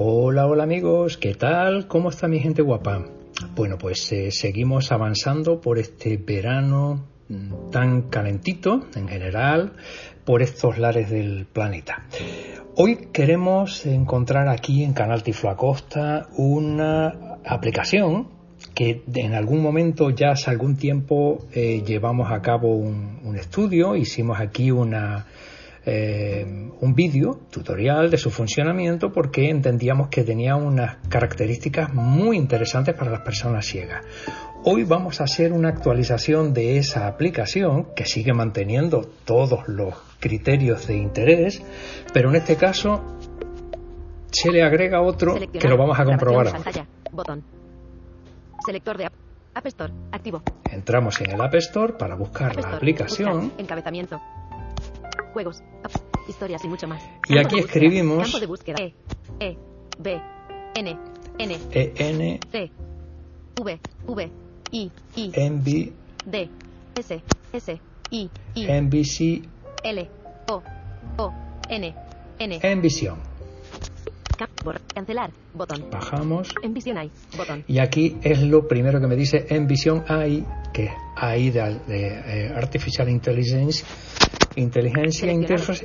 Hola, hola amigos, ¿qué tal? ¿Cómo está mi gente guapa? Bueno, pues eh, seguimos avanzando por este verano mm, tan calentito en general por estos lares del planeta. Hoy queremos encontrar aquí en Canal Tiflo Acosta una aplicación que en algún momento ya hace algún tiempo eh, llevamos a cabo un, estudio, hicimos aquí una, eh, un vídeo tutorial de su funcionamiento porque entendíamos que tenía unas características muy interesantes para las personas ciegas. Hoy vamos a hacer una actualización de esa aplicación que sigue manteniendo todos los criterios de interés, pero en este caso se le agrega otro que lo vamos a comprobar ahora. Botón. Selector de App. App Store. Activo. Entramos en el App Store para buscar la aplicación. encabezamiento. Juegos. historias y mucho más. Y aquí escribimos. Campo de búsqueda. E. E. B. N. N. E. N. T. V. V. I. I. Envy. D. S. S. I. I. NBC L O O N N en visión. Cancelar, botón. Bajamos. En visión hay, botón. Y aquí es lo primero que me dice en visión hay, que es AI de, eh, Artificial Intelligence, inteligencia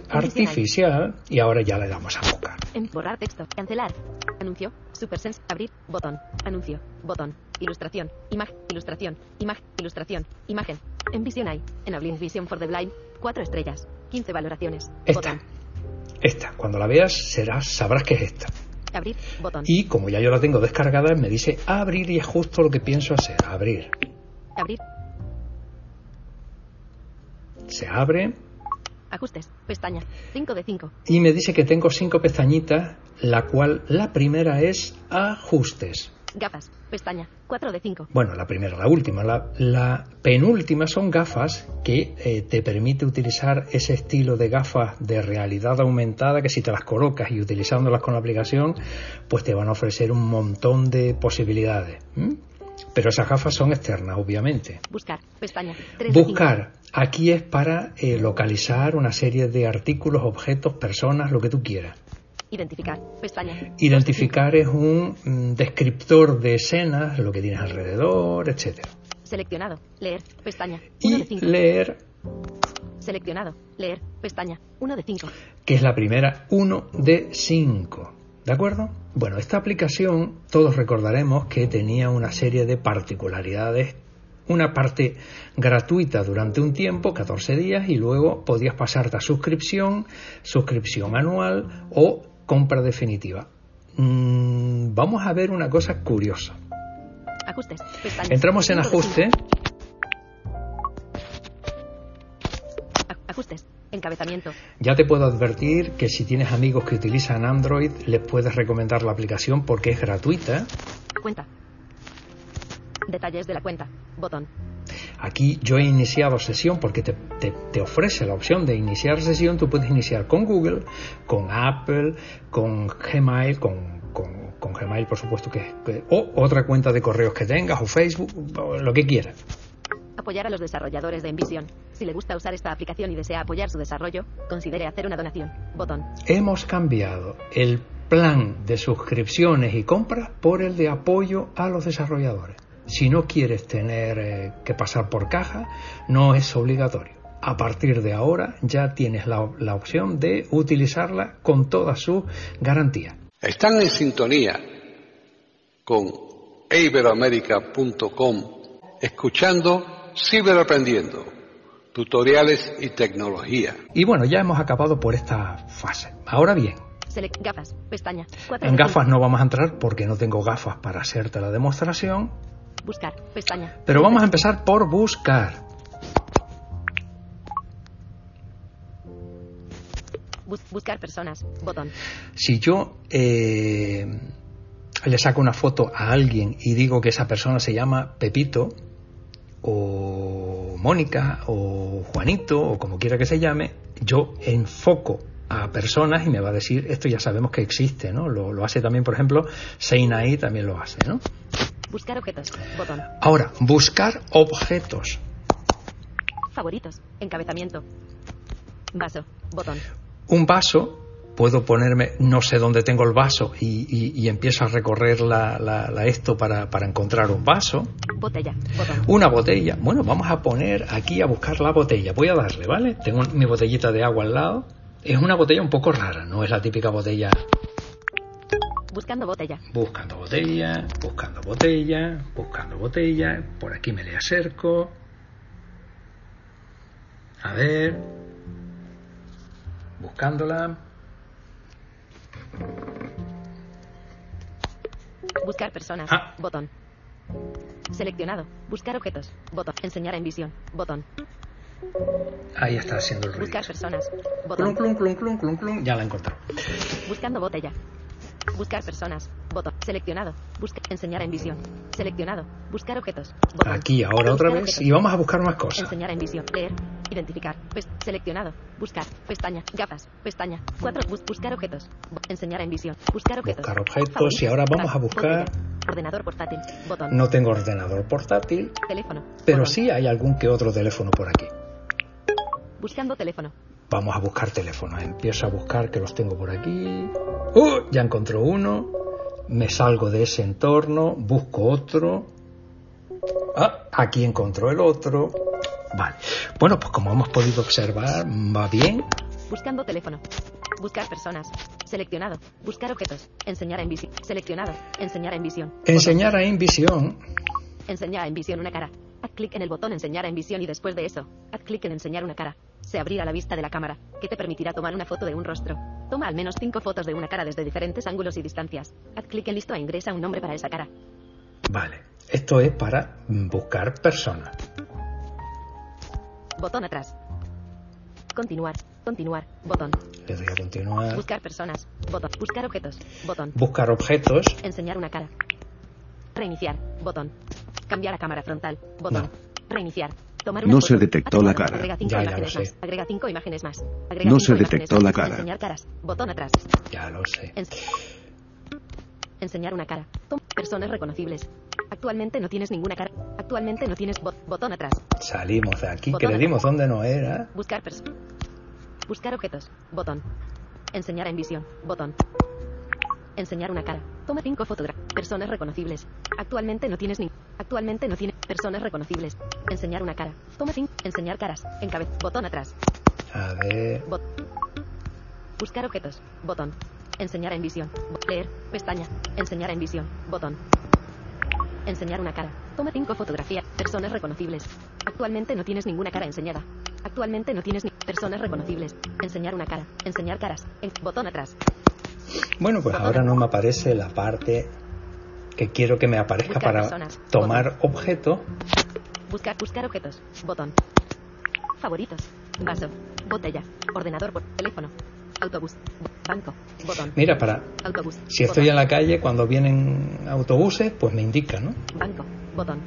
artificial, y ahora ya le damos a buscar. Borrar texto, cancelar, anuncio, SuperSense, abrir, botón, anuncio, botón, ilustración, imagen, ilustración, imagen, ilustración, imagen, en visión hay, en Ablin Vision for the Blind, 4 estrellas, 15 valoraciones. Esta. Esta. Cuando la veas, serás, sabrás que es esta. Abrir, botón. Y como ya yo la tengo descargada, me dice abrir y es justo lo que pienso hacer. Abrir. Abrir. Se abre. Ajustes, pestaña, 5 de 5. Y me dice que tengo 5 pestañitas, la cual la primera es ajustes. Gafas, pestaña, 4 de 5. Bueno, la primera, la última. La, penúltima son gafas que eh, te permite utilizar ese estilo de gafas de realidad aumentada que si te las colocas y utilizándolas con la aplicación, pues te van a ofrecer un montón de posibilidades. Pero esas gafas son externas, obviamente. Buscar, pestaña. 3 Buscar. Aquí es para eh, localizar una serie de artículos, objetos, personas, lo que tú quieras. Identificar. Pestaña. Identificar es un mm, descriptor de escenas, lo que tienes alrededor, etcétera. Seleccionado. Leer. Pestaña. y leer. Seleccionado. Leer. Pestaña. 1 de 5. Que es la primera 1 de 5. ¿De acuerdo? Bueno, esta aplicación todos recordaremos que tenía una serie de particularidades una parte gratuita durante un tiempo, 14 días, y luego podías pasarte a suscripción, suscripción anual o compra definitiva. Mm, vamos a ver una cosa curiosa. Ajustes. Entramos en ajuste. Ajustes. Encabezamiento. Ya te puedo advertir que si tienes amigos que utilizan Android, les puedes recomendar la aplicación porque es gratuita. Cuenta. Detalles de la cuenta. Botón. Aquí yo he iniciado sesión porque te, ofrece la opción de iniciar sesión. Tú puedes iniciar con Google, con Apple, con Gmail, con, con, Gmail por supuesto que, o otra cuenta de correos que tengas o Facebook, lo que quieras. Apoyar a los desarrolladores de Envision. Si le gusta usar esta aplicación y desea apoyar su desarrollo, considere hacer una donación. Botón. Hemos cambiado el plan de suscripciones y compras por el de apoyo a los desarrolladores. Si no quieres tener eh, que pasar por caja, no es obligatorio. A partir de ahora ya tienes la, opción de utilizarla con toda su garantía. Están en sintonía con iberoamerica.com escuchando Ciberaprendiendo, tutoriales y tecnología. Y bueno, ya hemos acabado por esta fase. Ahora bien, Select gafas, pestaña. Cuatro en gafas no vamos a entrar porque no tengo gafas para hacerte la demostración. Buscar, pestaña. pero vamos a empezar por buscar. Bus- buscar personas, botón. Si yo eh, le saco una foto a alguien y digo que esa persona se llama Pepito, o Mónica, o Juanito, o como quiera que se llame, yo enfoco a personas y me va a decir, esto ya sabemos que existe, ¿no? Lo, lo hace también, por ejemplo, Seinai también lo hace, ¿no? Buscar objetos, botón. Ahora, buscar objetos. Favoritos, encabezamiento. Vaso, botón. Un vaso, puedo ponerme, no sé dónde tengo el vaso y, y- y empiezo a recorrer la, la- la esto para, para encontrar un vaso. Botella, botón. Una botella. Bueno, vamos a poner aquí a buscar la botella. Voy a darle, ¿vale? Tengo mi botellita de agua al lado. Es una botella un poco rara, no es la típica botella. Buscando botella. Buscando botella, buscando botella, buscando botella. Por aquí me le acerco. A ver. Buscándola. Buscar personas, Ah. botón. Seleccionado. Buscar objetos, botón. Enseñar en visión, botón. Ahí está haciendo el ruido. Buscar personas, botón. clum, clum, clum. Ya la he encontrado. Buscando botella. Buscar personas, botón. Seleccionado. Busca enseñar en visión. Seleccionado. Buscar objetos. Botón. Aquí, ahora otra vez. objetos. Y vamos a buscar más cosas. Enseñar en visión. Leer. Identificar. Pes- seleccionado. Buscar. Pestaña. Gafas. Pestaña. Cuatro. Bus- buscar objetos. Enseñar en visión. Buscar objetos. Buscar objetos, Favoritos. y ahora vamos a buscar-. Ordenador portátil. Botón. No tengo ordenador portátil, Teléfono. pero Botón. sí hay algún que otro teléfono por aquí. Buscando teléfono. Vamos a buscar teléfonos. Empiezo a buscar que los tengo por aquí. ¡Uh! Ya encontré uno. Me salgo de ese entorno, busco otro. Ah, aquí encontró el otro. Vale. Bueno, pues como hemos podido observar, va bien. Buscando teléfono. Buscar personas. Seleccionado. Buscar objetos. Enseñar en visión. Seleccionado. Enseñar en visión. Botón. Enseñar en visión. Enseñar en visión una cara. Haz clic en el botón Enseñar en visión y después de eso, haz clic en Enseñar una cara. Se abrirá la vista de la cámara, que te permitirá tomar una foto de un rostro. Toma al menos 5 fotos de una cara desde diferentes ángulos y distancias. Haz clic en Listo e ingresa un nombre para esa cara. Vale. Esto es para buscar personas. Botón atrás. Continuar. Continuar. Botón. Le doy a continuar. Buscar personas. Botón. Buscar objetos. Botón. Buscar objetos. Enseñar una cara. Reiniciar. Botón. Cambiar a cámara frontal. Botón. No. Reiniciar. No se detectó la cara. Agrega cinco Ya, ya imágenes lo más. sé. Agrega cinco imágenes más. Agrega No cinco se detectó la cara. Enseñar caras. Botón atrás. Ya lo sé. Ens- Enseñar una cara. Personas reconocibles. Actualmente no tienes ninguna cara. Actualmente no tienes bot- botón atrás. Salimos de aquí, que le dimos donde no era. Buscar personas. Buscar objetos. Botón. Enseñar en visión. Botón. Enseñar una cara. Toma cinco fotografías. Personas reconocibles. Actualmente no tienes ni. Actualmente no tiene. Personas reconocibles. Enseñar una cara. Toma cinco. Enseñar caras. Encabez. Botón atrás. A ver. Bot. Buscar objetos. Botón. Enseñar en visión. Leer. Pestaña. Enseñar en visión. Botón. Enseñar una cara. Toma cinco fotografías. Personas reconocibles. Actualmente no tienes ninguna cara enseñada. Actualmente no tienes ni personas reconocibles. Enseñar una cara. Enseñar caras. En- botón atrás. Bueno, pues Botón. ahora no me aparece la parte que quiero que me aparezca Buscar para personas. tomar objetos. Buscar. Buscar objetos. Botón. Favoritos. Vaso. Botella. Ordenador. teléfono. Autobús. Banco. Botón. Mira, para Autobús. si estoy botón. en la calle, cuando vienen autobuses, pues me indica, ¿no? Banco. Botón.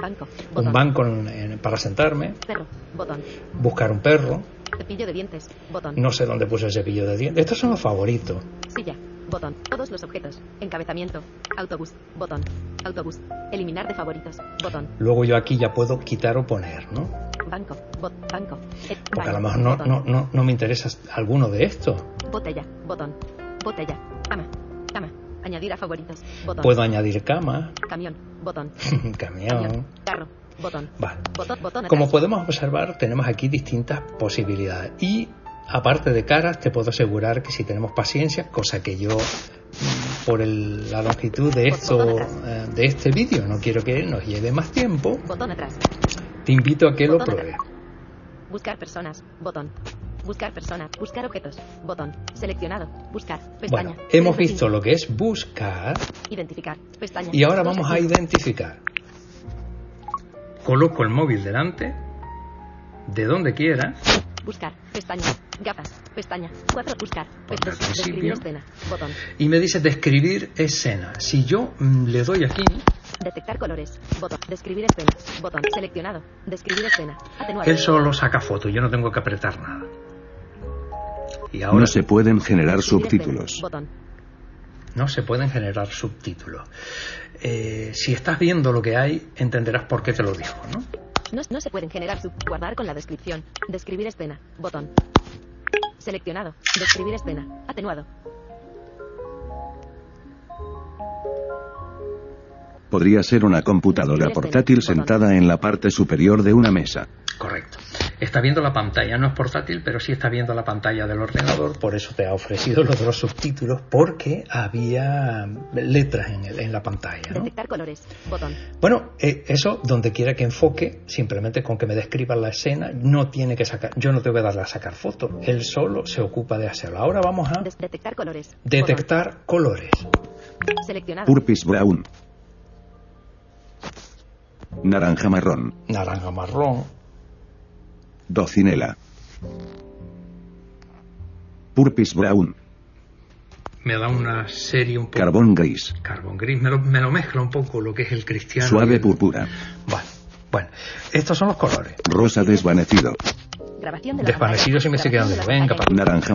Banco. Un Botón. banco en- en- para sentarme, Perro. Botón. buscar un perro, Cepillo de dientes. Botón. no sé dónde puse el cepillo de dientes. Estos son los favoritos. Silla. Botón. Todos los objetos. Encabezamiento. Autobús. Botón. Autobús. Eliminar de favoritos. Botón. Luego yo aquí ya puedo quitar o poner, ¿no? Banco. Bot. Banco. Eh, Porque a lo mejor no, no, no, no me interesa alguno de estos. Botella. Botón. Botella. Cama. Cama. Añadir a favoritos. Botón. Puedo añadir cama, Camión. Botón. camión. Camión. Carro. Botón. Vale. Botón. Botón. Como podemos observar, tenemos aquí distintas posibilidades. Y aparte de caras, te puedo asegurar que si tenemos paciencia, cosa que yo por el- la longitud de esto eh, de este vídeo no quiero que nos lleve más tiempo, Botón atrás. te invito a que lo pruebes. Buscar personas. Botón. Buscar personas. Buscar objetos. Botón. Seleccionado. Buscar. Pestaña. Bueno, hemos visto lo que es buscar. Identificar. Pestaña. y ahora vamos a identificar. Coloco el móvil delante, de donde quiera, Buscar. Pestaña. Gafas. Pestaña. 4. Buscar. Pestaña. Describir escena. Botón. y me dice describir escena. Si yo mm, le doy aquí, Detectar colores. Botón. Describir escena. Botón. Seleccionado. Describir escena. Atenuado. él solo saca foto, yo no tengo que apretar nada. Y ahora No se pueden generar subtítulos. Botón. no se pueden generar subtítulos. Eh, si estás viendo lo que hay, entenderás por qué te lo digo, ¿no? No, no se pueden generar sub. Guardar con la descripción. Describir escena. Botón. Seleccionado. Describir escena. Atenuado. Podría ser una computadora portátil sentada en la parte superior de una mesa. Correcto. Está viendo la pantalla, no es portátil, pero sí está viendo la pantalla del ordenador, por eso te ha ofrecido los dos subtítulos, porque había letras en, el- en la pantalla. ¿no? Detectar colores. Botón. Bueno, eh, eso donde quiera que enfoque, simplemente con que me describan la escena, no tiene que sacar, yo no tengo que darle a sacar fotos, él solo se ocupa de hacerlo. Ahora vamos a detectar colores. detectar colores. Seleccionado. Purpis brown. Naranja marrón. Naranja marrón, Docinela. Purpis brown. me da una serie un poco... Carbón gris. Carbón gris, me lo, me lo mezcla un poco lo que es el cristiano. Suave el- púrpura. Bueno, bueno, estos son los colores. Rosa desvanecido. Grabación de la Desvanecido si me estoy quedando Venga, pantalla. Naranja